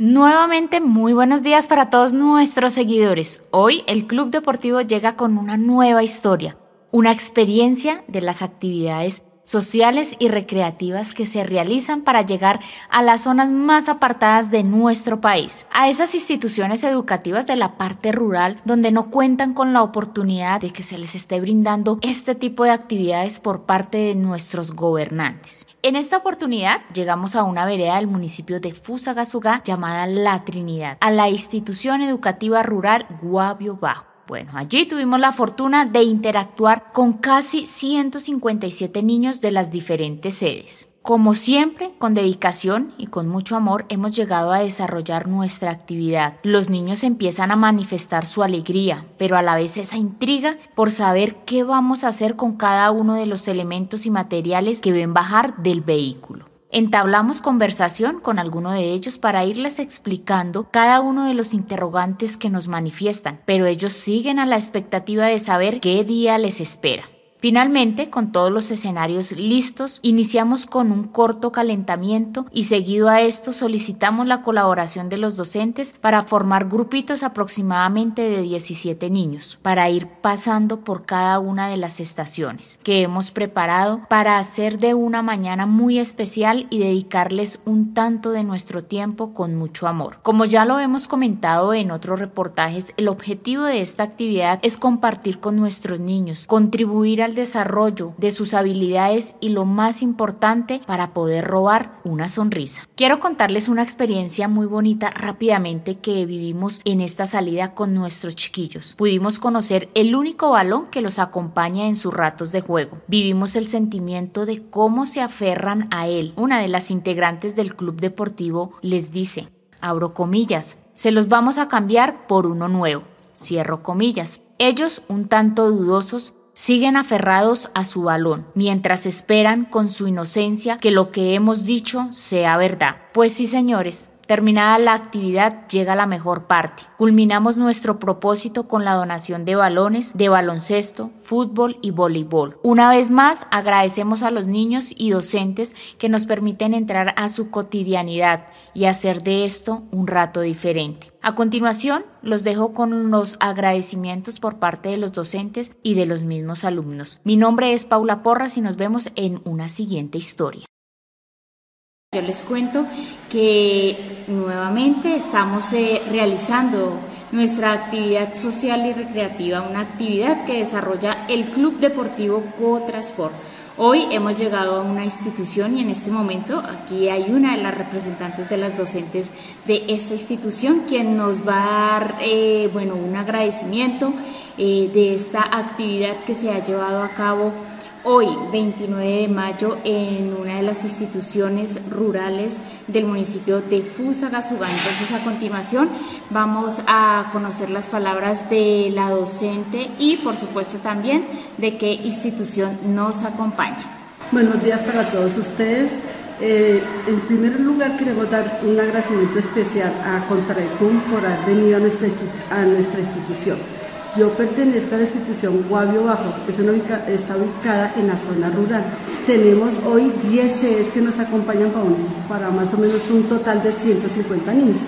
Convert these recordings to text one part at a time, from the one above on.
Nuevamente, muy buenos días para todos nuestros seguidores. Hoy el Club Deportivo llega con una nueva historia, una experiencia de las actividades sociales y recreativas que se realizan para llegar a las zonas más apartadas de nuestro país, a esas instituciones educativas de la parte rural donde no cuentan con la oportunidad de que se les esté brindando este tipo de actividades por parte de nuestros gobernantes. En esta oportunidad llegamos a una vereda del municipio de Fusagasugá llamada La Trinidad, a la institución educativa rural Guavio Bajo. Bueno, allí tuvimos la fortuna de interactuar con casi 157 niños de las diferentes sedes. Como siempre, con dedicación y con mucho amor hemos llegado a desarrollar nuestra actividad. Los niños empiezan a manifestar su alegría, pero a la vez esa intriga por saber qué vamos a hacer con cada uno de los elementos y materiales que ven bajar del vehículo. Entablamos conversación con alguno de ellos para irles explicando cada uno de los interrogantes que nos manifiestan, pero ellos siguen a la expectativa de saber qué día les espera. Finalmente, con todos los escenarios listos, iniciamos con un corto calentamiento y seguido a esto solicitamos la colaboración de los docentes para formar grupitos aproximadamente de 17 niños, para ir pasando por cada una de las estaciones que hemos preparado para hacer de una mañana muy especial y dedicarles un tanto de nuestro tiempo con mucho amor. Como ya lo hemos comentado en otros reportajes, el objetivo de esta actividad es compartir con nuestros niños, contribuir a desarrollo de sus habilidades y lo más importante para poder robar una sonrisa. Quiero contarles una experiencia muy bonita rápidamente que vivimos en esta salida con nuestros chiquillos. Pudimos conocer el único balón que los acompaña en sus ratos de juego. Vivimos el sentimiento de cómo se aferran a él. Una de las integrantes del club deportivo les dice, abro comillas, se los vamos a cambiar por uno nuevo. Cierro comillas. Ellos, un tanto dudosos, siguen aferrados a su balón, mientras esperan con su inocencia que lo que hemos dicho sea verdad. Pues sí, señores, Terminada la actividad llega la mejor parte. Culminamos nuestro propósito con la donación de balones de baloncesto, fútbol y voleibol. Una vez más agradecemos a los niños y docentes que nos permiten entrar a su cotidianidad y hacer de esto un rato diferente. A continuación, los dejo con los agradecimientos por parte de los docentes y de los mismos alumnos. Mi nombre es Paula Porras y nos vemos en una siguiente historia. Yo les cuento que nuevamente estamos eh, realizando nuestra actividad social y recreativa, una actividad que desarrolla el Club Deportivo Cotransport. Hoy hemos llegado a una institución y en este momento aquí hay una de las representantes de las docentes de esta institución quien nos va a dar eh, bueno, un agradecimiento eh, de esta actividad que se ha llevado a cabo hoy, 29 de mayo, en una de las instituciones rurales del municipio de Fusagasugá. Entonces, a continuación, vamos a conocer las palabras de la docente y, por supuesto, también de qué institución nos acompaña. Buenos días para todos ustedes. Eh, en primer lugar, queremos dar un agradecimiento especial a Contraecum por haber venido a nuestra, a nuestra institución yo pertenezco a la institución Guavio Bajo, es está ubicada en la zona rural. Tenemos hoy 10 sedes que nos acompañan para, más o menos un total de 150 niños.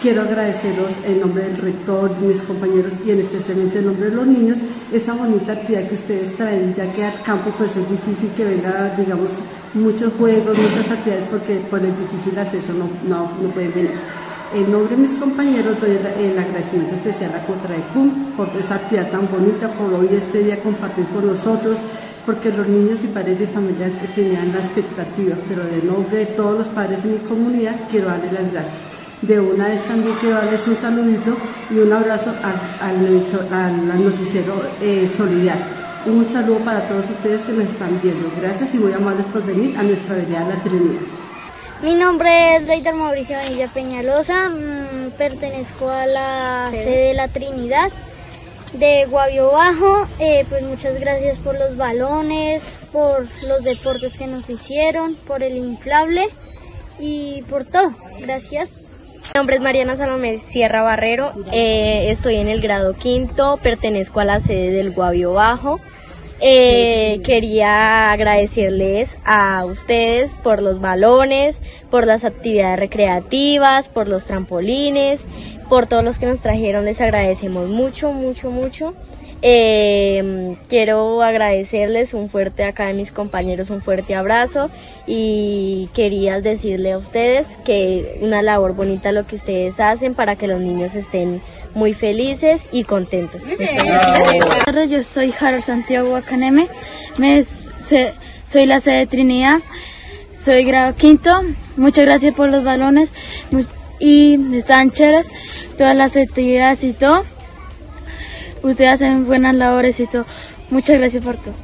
Quiero agradeceros en nombre del rector, mis compañeros y en especialmente en nombre de los niños esa bonita actividad que ustedes traen, ya que al campo pues es difícil que venga, digamos, muchos juegos, muchas actividades porque por el difícil acceso no, no pueden venir. En nombre de mis compañeros doy el agradecimiento especial a CUM por esa actividad tan bonita, por hoy este día compartir con nosotros, porque los niños y padres de familias tenían la expectativa, pero de nombre de todos los padres de mi comunidad quiero darles las gracias. De una vez también quiero darles un saludito y un abrazo al, noticiero eh, Solidario. Un saludo para todos ustedes que nos están viendo. Gracias y muy amables por venir a nuestra vereda La Trinidad. Mi nombre es Leider Mauricio Vanilla Peñalosa, mm, pertenezco a la sede de la Trinidad de Guavio Bajo. Eh, pues muchas gracias por los balones, por los deportes que nos hicieron, por el inflable y por todo. Gracias. Mi nombre es Mariana Salomé Sierra Barrero, eh, estoy en el grado quinto, pertenezco a la sede del Guavio Bajo. Eh, quería agradecerles a ustedes por los balones, por las actividades recreativas, por los trampolines, por todos los que nos trajeron. Les agradecemos mucho, mucho, mucho. Eh, quiero agradecerles un fuerte acá de mis compañeros, un fuerte abrazo y quería decirle a ustedes que una labor bonita lo que ustedes hacen para que los niños estén muy felices y contentos. Buenas tardes, yo soy Harold Santiago Acaneme, me, se, soy la sede de Trinidad, soy grado quinto, muchas gracias por los balones. Y están chéveres. Todas las actividades y todo. Ustedes hacen buenas labores y todo. Muchas gracias por todo.